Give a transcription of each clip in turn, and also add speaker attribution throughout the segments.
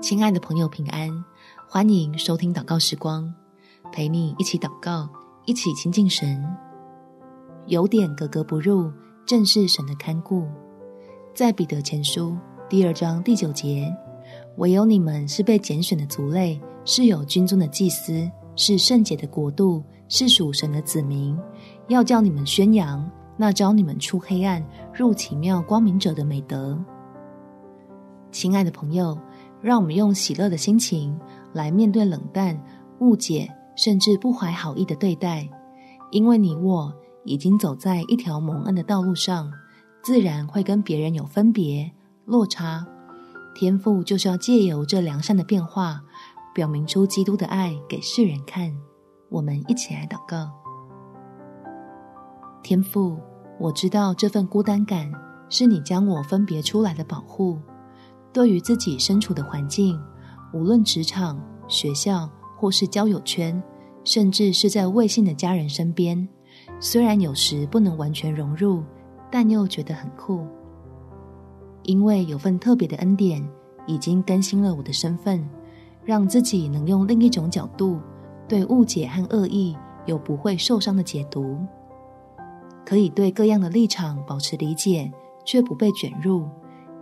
Speaker 1: 亲爱的朋友，平安！欢迎收听祷告时光，陪你一起祷告，一起亲近神。有点格格不入，正是神的看顾。在彼得前书第二章第九节，唯有你们是被拣选的族类，是有君尊的祭司，是圣洁的国度，是属神的子民，要叫你们宣扬那召你们出黑暗入奇妙光明者的美德。亲爱的朋友。让我们用喜乐的心情来面对冷淡、误解，甚至不怀好意的对待，因为你我已经走在一条蒙恩的道路上，自然会跟别人有分别、落差。天父就是要借由这良善的变化，表明出基督的爱给世人看。我们一起来祷告：天父，我知道这份孤单感是你将我分别出来的保护。对于自己身处的环境，无论职场、学校，或是交友圈，甚至是在未信的家人身边，虽然有时不能完全融入，但又觉得很酷。因为有份特别的恩典，已经更新了我的身份，让自己能用另一种角度，对误解和恶意有不会受伤的解读，可以对各样的立场保持理解，却不被卷入。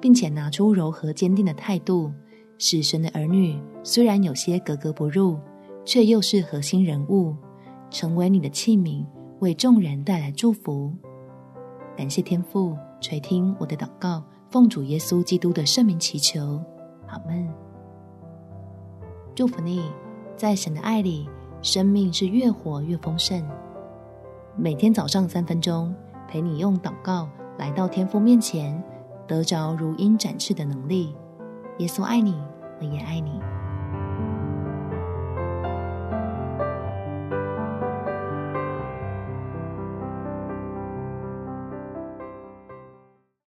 Speaker 1: 并且拿出柔和坚定的态度，使神的儿女虽然有些格格不入，却又是核心人物，成为你的器皿，为众人带来祝福。感谢天父垂听我的祷告，奉主耶稣基督的圣名祈求，阿们。祝福你，在神的爱里，生命是越活越丰盛。每天早上三分钟，陪你用祷告来到天父面前。得着如鹰展翅的能力，耶稣爱你，我也爱你。